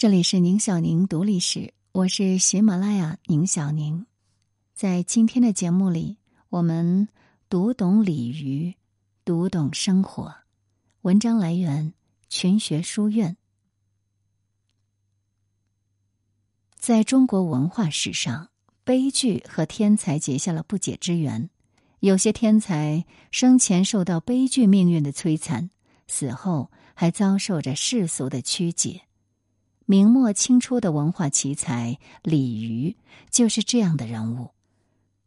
这里是宁小宁读历史，我是喜马拉雅宁小宁。在今天的节目里，我们读懂鲤鱼，读懂生活。文章来源群学书院。在中国文化史上，悲剧和天才结下了不解之缘。有些天才生前受到悲剧命运的摧残，死后还遭受着世俗的曲解。明末清初的文化奇才李渔就是这样的人物。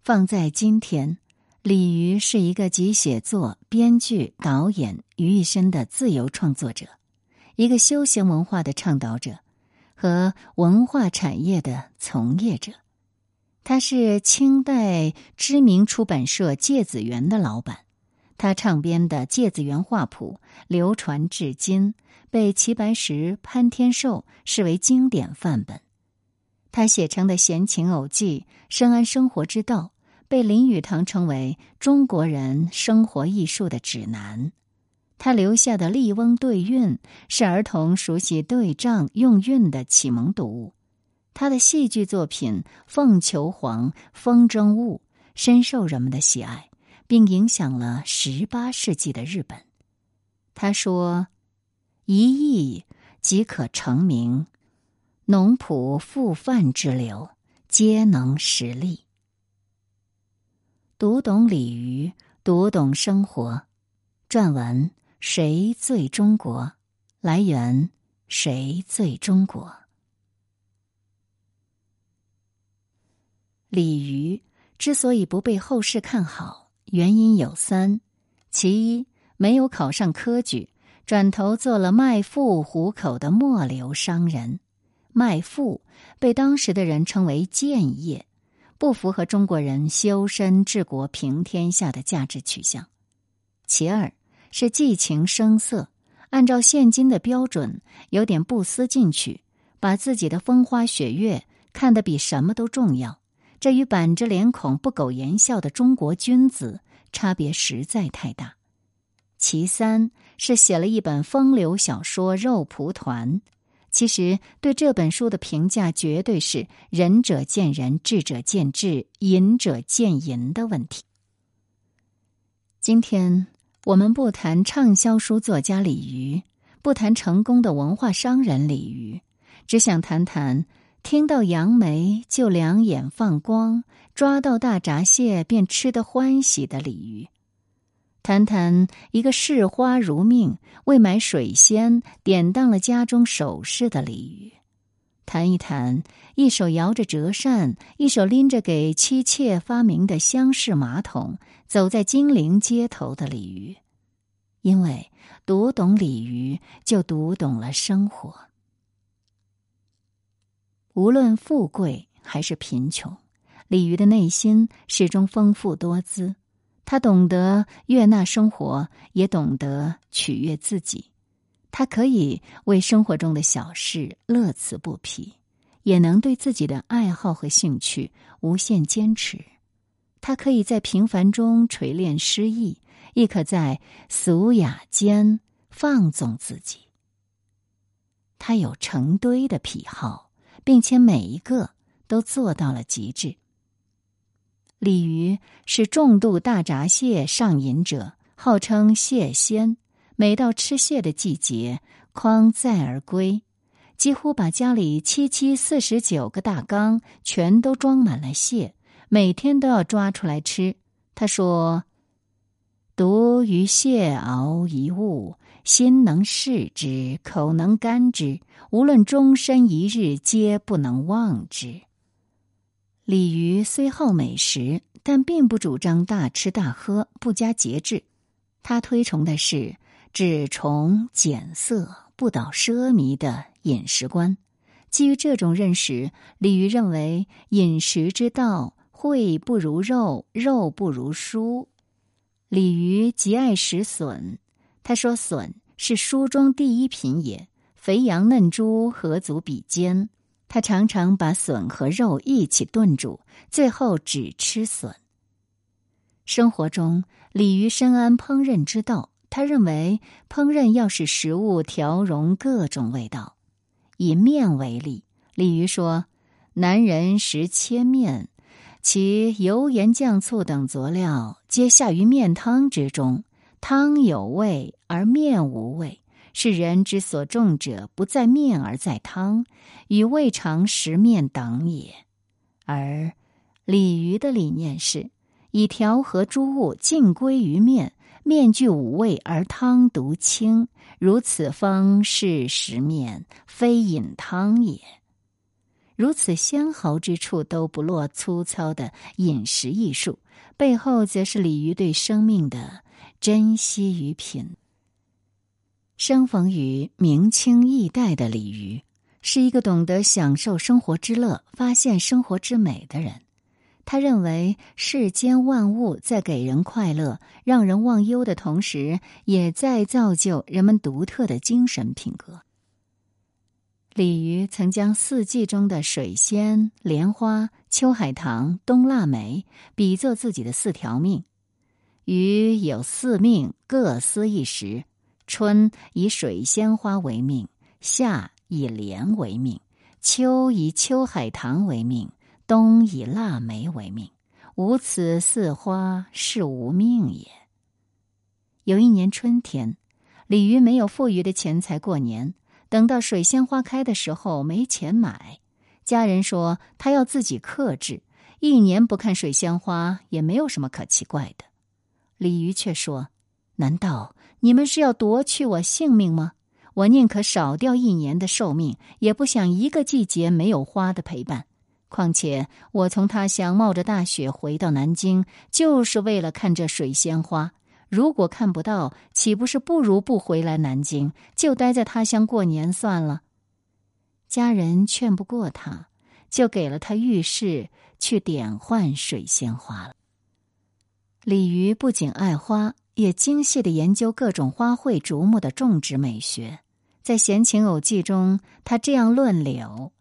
放在今天，李渔是一个集写作、编剧、导演于一身的自由创作者，一个休闲文化的倡导者和文化产业的从业者。他是清代知名出版社芥子园的老板。他唱编的《芥子园画谱》流传至今，被齐白石、潘天寿视为经典范本。他写成的《闲情偶记》《深谙生活之道》，被林语堂称为中国人生活艺术的指南。他留下的《笠翁对韵》是儿童熟悉对仗用韵的启蒙读物。他的戏剧作品《凤求凰》《风筝误》深受人们的喜爱。并影响了十八世纪的日本。他说：“一艺即可成名，农仆复贩之流，皆能实力。读懂鲤鱼，读懂生活。”撰文：谁最中国？来源：谁最中国？鲤鱼之所以不被后世看好。原因有三：其一，没有考上科举，转头做了卖赋糊口的末流商人。卖赋被当时的人称为贱业，不符合中国人修身治国平天下的价值取向。其二是寄情声色，按照现今的标准，有点不思进取，把自己的风花雪月看得比什么都重要。这与板着脸孔、不苟言笑的中国君子差别实在太大。其三是写了一本风流小说《肉蒲团》，其实对这本书的评价绝对是“仁者见仁，智者见智，隐者见淫”的问题。今天我们不谈畅销书作家李渔，不谈成功的文化商人李渔，只想谈谈。听到杨梅就两眼放光，抓到大闸蟹便吃得欢喜的鲤鱼。谈谈一个视花如命，为买水仙典当了家中首饰的鲤鱼。谈一谈一手摇着折扇，一手拎着给妻妾发明的厢式马桶，走在金陵街头的鲤鱼。因为读懂鲤鱼，就读懂了生活。无论富贵还是贫穷，鲤鱼的内心始终丰富多姿。他懂得悦纳生活，也懂得取悦自己。他可以为生活中的小事乐此不疲，也能对自己的爱好和兴趣无限坚持。他可以在平凡中锤炼诗意，亦可在俗雅间放纵自己。他有成堆的癖好。并且每一个都做到了极致。鲤鱼是重度大闸蟹上瘾者，号称蟹仙。每到吃蟹的季节，筐载而归，几乎把家里七七四十九个大缸全都装满了蟹，每天都要抓出来吃。他说：“独于蟹熬一物。”心能视之，口能甘之，无论终身一日，皆不能忘之。鲤鱼虽好美食，但并不主张大吃大喝、不加节制。他推崇的是只崇俭色、不倒奢靡的饮食观。基于这种认识，鲤鱼认为饮食之道，荟不如肉，肉不如蔬。鲤鱼极爱食笋。他说：“笋是书中第一品也，肥羊嫩猪何足比肩？他常常把笋和肉一起炖煮，最后只吃笋。生活中，鲤鱼深谙烹饪之道。他认为，烹饪要使食物调融各种味道，以面为例，鲤鱼说：“男人食切面，其油盐酱醋等佐料皆下于面汤之中，汤有味而面无味。是人之所重者，不在面而在汤，与未尝食面等也。而鲤鱼的理念是以调和诸物尽归于面。”面具五味而汤独清，如此方是食面，非饮汤也。如此纤毫之处都不落粗糙的饮食艺术，背后则是鲤鱼对生命的珍惜与品。生逢于明清易代的鲤鱼，是一个懂得享受生活之乐、发现生活之美的人。他认为世间万物在给人快乐、让人忘忧的同时，也在造就人们独特的精神品格。鲤鱼曾将四季中的水仙、莲花、秋海棠、冬腊梅比作自己的四条命。鱼有四命，各司一时：春以水仙花为命，夏以莲为命，秋以秋海棠为命。冬以腊梅为命，无此四花是无命也。有一年春天，鲤鱼没有富裕的钱财过年，等到水仙花开的时候没钱买，家人说他要自己克制，一年不看水仙花也没有什么可奇怪的。鲤鱼却说：“难道你们是要夺去我性命吗？我宁可少掉一年的寿命，也不想一个季节没有花的陪伴。”况且我从他乡冒着大雪回到南京，就是为了看这水仙花。如果看不到，岂不是不如不回来南京，就待在他乡过年算了？家人劝不过他，就给了他浴室去点换水仙花了。鲤鱼不仅爱花，也精细的研究各种花卉竹木的种植美学。在《闲情偶记》中，他这样论柳：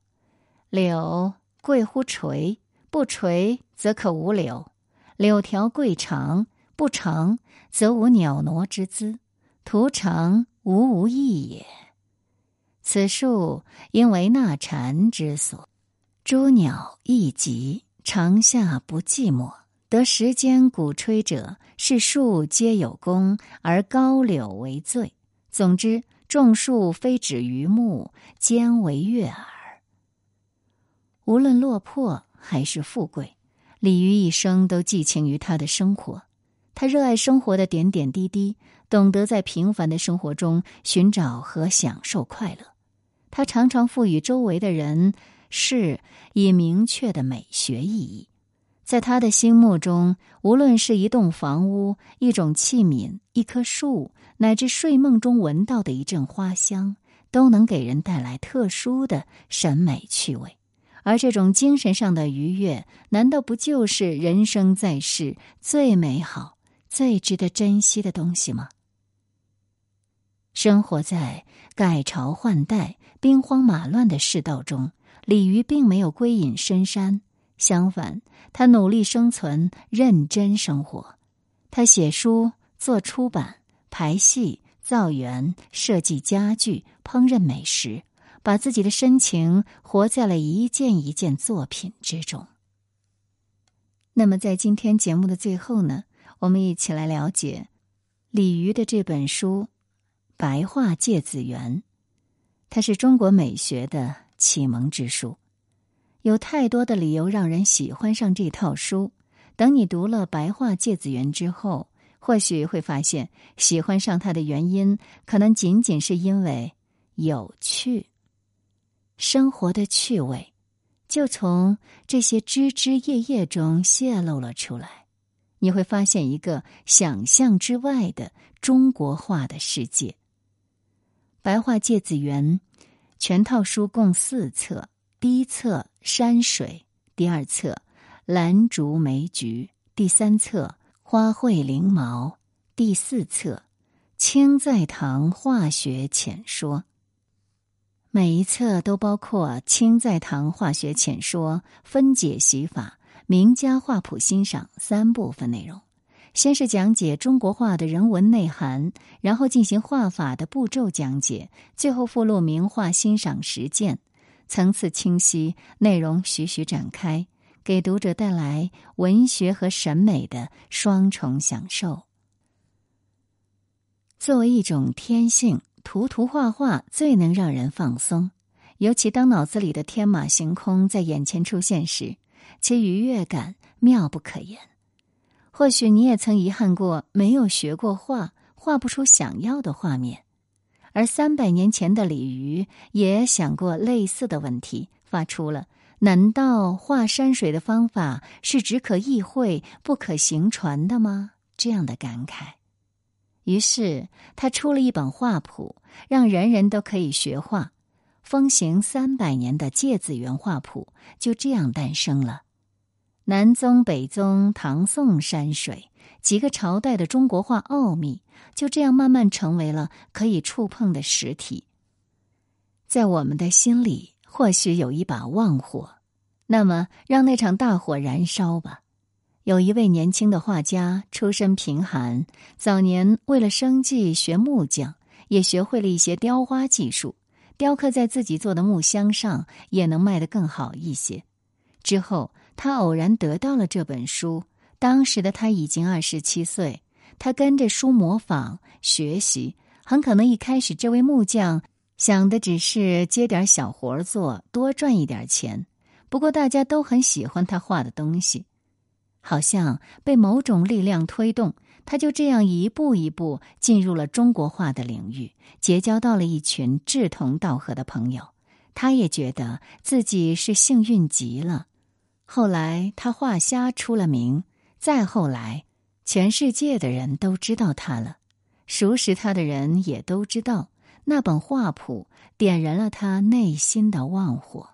柳。贵乎垂，不垂则可无柳；柳条贵长，不长则无袅娜之姿。徒长无无益也。此树因为纳蝉之所，诸鸟亦集，长夏不寂寞。得时间鼓吹者，是树皆有功，而高柳为最。总之，种树非止于木，兼为悦耳。无论落魄还是富贵，鲤鱼一生都寄情于他的生活。他热爱生活的点点滴滴，懂得在平凡的生活中寻找和享受快乐。他常常赋予周围的人事以明确的美学意义。在他的心目中，无论是一栋房屋、一种器皿、一棵树，乃至睡梦中闻到的一阵花香，都能给人带来特殊的审美趣味。而这种精神上的愉悦，难道不就是人生在世最美好、最值得珍惜的东西吗？生活在改朝换代、兵荒马乱的世道中，鲤鱼并没有归隐深山，相反，他努力生存，认真生活。他写书、做出版、排戏、造园、设计家具、烹饪美食。把自己的深情活在了一件一件作品之中。那么，在今天节目的最后呢，我们一起来了解李渔的这本书《白话芥子园》，它是中国美学的启蒙之书。有太多的理由让人喜欢上这套书。等你读了《白话芥子园》之后，或许会发现，喜欢上它的原因，可能仅仅是因为有趣。生活的趣味，就从这些枝枝叶叶中泄露了出来。你会发现一个想象之外的中国化的世界。《白话芥子园》全套书共四册：第一册山水，第二册兰竹梅菊，第三册花卉灵毛，第四册清在堂化学浅说。每一册都包括清在堂化学浅说、分解习法、名家画谱欣赏三部分内容，先是讲解中国画的人文内涵，然后进行画法的步骤讲解，最后附录名画欣赏实践，层次清晰，内容徐徐展开，给读者带来文学和审美的双重享受。作为一种天性，涂涂画画最能让人放松，尤其当脑子里的天马行空在眼前出现时，其愉悦感妙不可言。或许你也曾遗憾过，没有学过画，画不出想要的画面。而三百年前的李渔也想过类似的问题，发出了“难道画山水的方法是只可意会不可行传的吗？”这样的感慨。于是他出了一本画谱，让人人都可以学画。风行三百年的《芥子园画谱》就这样诞生了。南宗、北宗、唐宋山水几个朝代的中国画奥秘，就这样慢慢成为了可以触碰的实体。在我们的心里，或许有一把旺火，那么让那场大火燃烧吧。有一位年轻的画家，出身贫寒，早年为了生计学木匠，也学会了一些雕花技术，雕刻在自己做的木箱上，也能卖得更好一些。之后。他偶然得到了这本书，当时的他已经二十七岁。他跟着书模仿学习，很可能一开始这位木匠想的只是接点小活做，多赚一点钱。不过大家都很喜欢他画的东西，好像被某种力量推动，他就这样一步一步进入了中国画的领域，结交到了一群志同道合的朋友。他也觉得自己是幸运极了。后来，他画虾出了名。再后来，全世界的人都知道他了。熟识他的人也都知道，那本画谱点燃了他内心的旺火。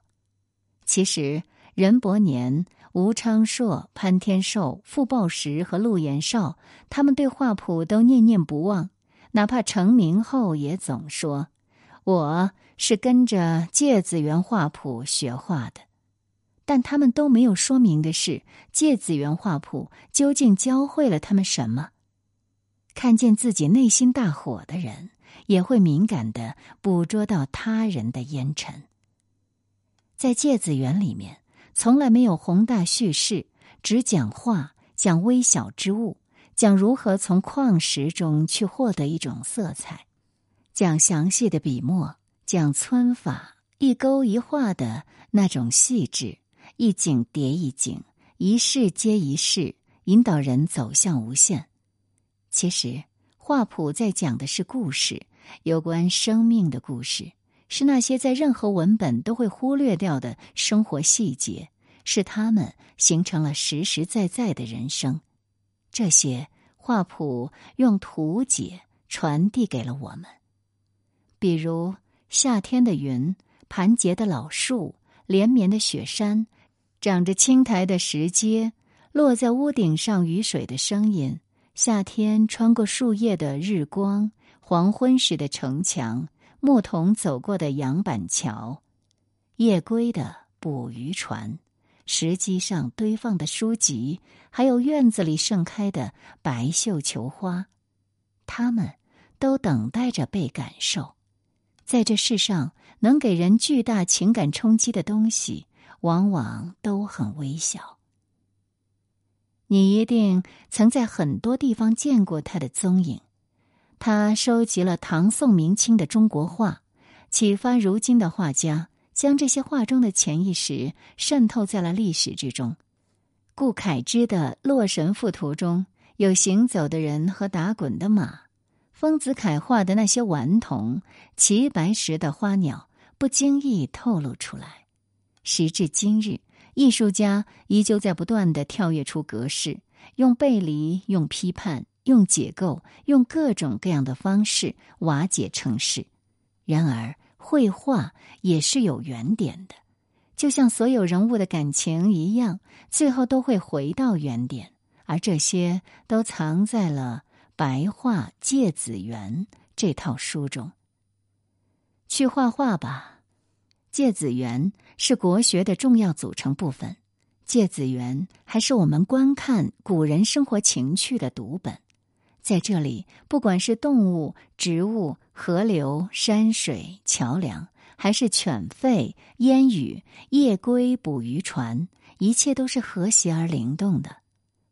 其实，任伯年、吴昌硕、潘天寿、傅抱石和陆延绍，他们对画谱都念念不忘，哪怕成名后，也总说：“我是跟着芥子园画谱学画的。”但他们都没有说明的是，芥子园画谱究竟教会了他们什么？看见自己内心大火的人，也会敏感的捕捉到他人的烟尘。在芥子园里面，从来没有宏大叙事，只讲画，讲微小之物，讲如何从矿石中去获得一种色彩，讲详细的笔墨，讲皴法，一勾一画的那种细致。一景叠一景，一世接一世，引导人走向无限。其实，画谱在讲的是故事，有关生命的故事，是那些在任何文本都会忽略掉的生活细节，是他们形成了实实在在的人生。这些画谱用图解传递给了我们，比如夏天的云、盘结的老树、连绵的雪山。长着青苔的石阶，落在屋顶上雨水的声音，夏天穿过树叶的日光，黄昏时的城墙，牧童走过的杨板桥，夜归的捕鱼船，石基上堆放的书籍，还有院子里盛开的白绣球花，它们都等待着被感受。在这世上，能给人巨大情感冲击的东西。往往都很微小。你一定曾在很多地方见过他的踪影。他收集了唐宋明清的中国画，启发如今的画家，将这些画中的潜意识渗透在了历史之中。顾恺之的《洛神赋图》中有行走的人和打滚的马，丰子恺画的那些顽童、齐白石的花鸟，不经意透露出来。时至今日，艺术家依旧在不断的跳跃出格式，用背离、用批判、用解构、用各种各样的方式瓦解城市。然而，绘画也是有原点的，就像所有人物的感情一样，最后都会回到原点，而这些都藏在了《白话芥子园》这套书中。去画画吧。芥子园是国学的重要组成部分，芥子园还是我们观看古人生活情趣的读本。在这里，不管是动物、植物、河流、山水、桥梁，还是犬吠、烟雨、夜归、捕鱼船，一切都是和谐而灵动的。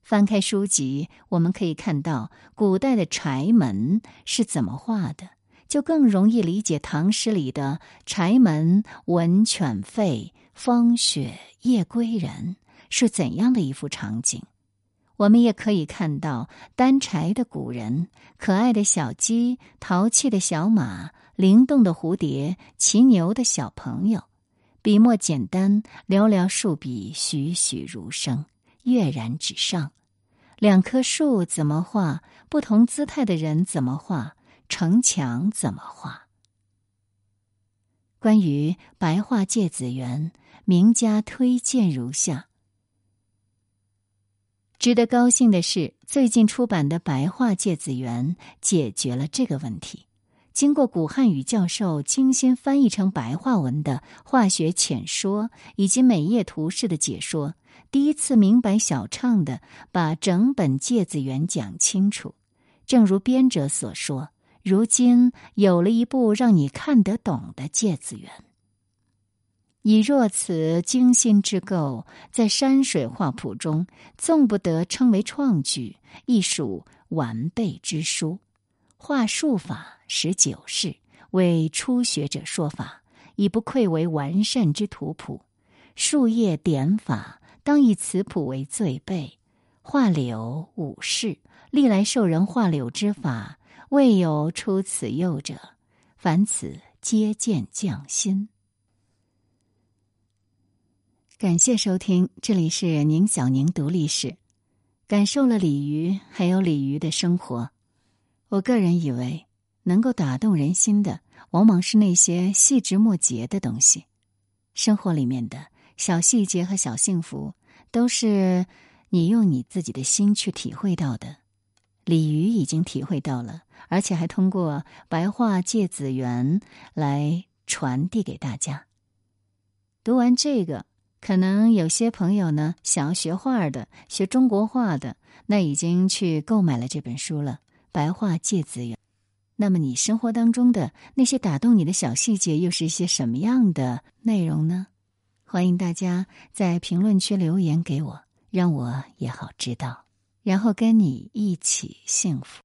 翻开书籍，我们可以看到古代的柴门是怎么画的，就更容易理解唐诗里的“柴门闻犬吠，风雪夜归人”。是怎样的一幅场景？我们也可以看到担柴的古人、可爱的小鸡、淘气的小马、灵动的蝴蝶、骑牛的小朋友。笔墨简单，寥寥数笔，栩栩如生，跃然纸上。两棵树怎么画？不同姿态的人怎么画？城墙怎么画？关于白话芥子园，名家推荐如下。值得高兴的是，最近出版的《白话芥子园》解决了这个问题。经过古汉语教授精心翻译成白话文的化学浅说以及每页图示的解说，第一次明白小畅的把整本芥子园讲清楚。正如编者所说，如今有了一部让你看得懂的芥子园。以若此精心之构，在山水画谱中，纵不得称为创举，亦属完备之书。画术法十九式，为初学者说法，已不愧为完善之图谱。树叶点法，当以此谱为最备。画柳五式，历来受人画柳之法，未有出此右者。凡此皆见匠心。感谢收听，这里是宁小宁读历史，感受了鲤鱼，还有鲤鱼的生活。我个人以为，能够打动人心的，往往是那些细枝末节的东西。生活里面的小细节和小幸福，都是你用你自己的心去体会到的。鲤鱼已经体会到了，而且还通过白话芥子园来传递给大家。读完这个。可能有些朋友呢，想要学画的、学中国画的，那已经去购买了这本书了，《白话芥子园》。那么，你生活当中的那些打动你的小细节，又是一些什么样的内容呢？欢迎大家在评论区留言给我，让我也好知道，然后跟你一起幸福。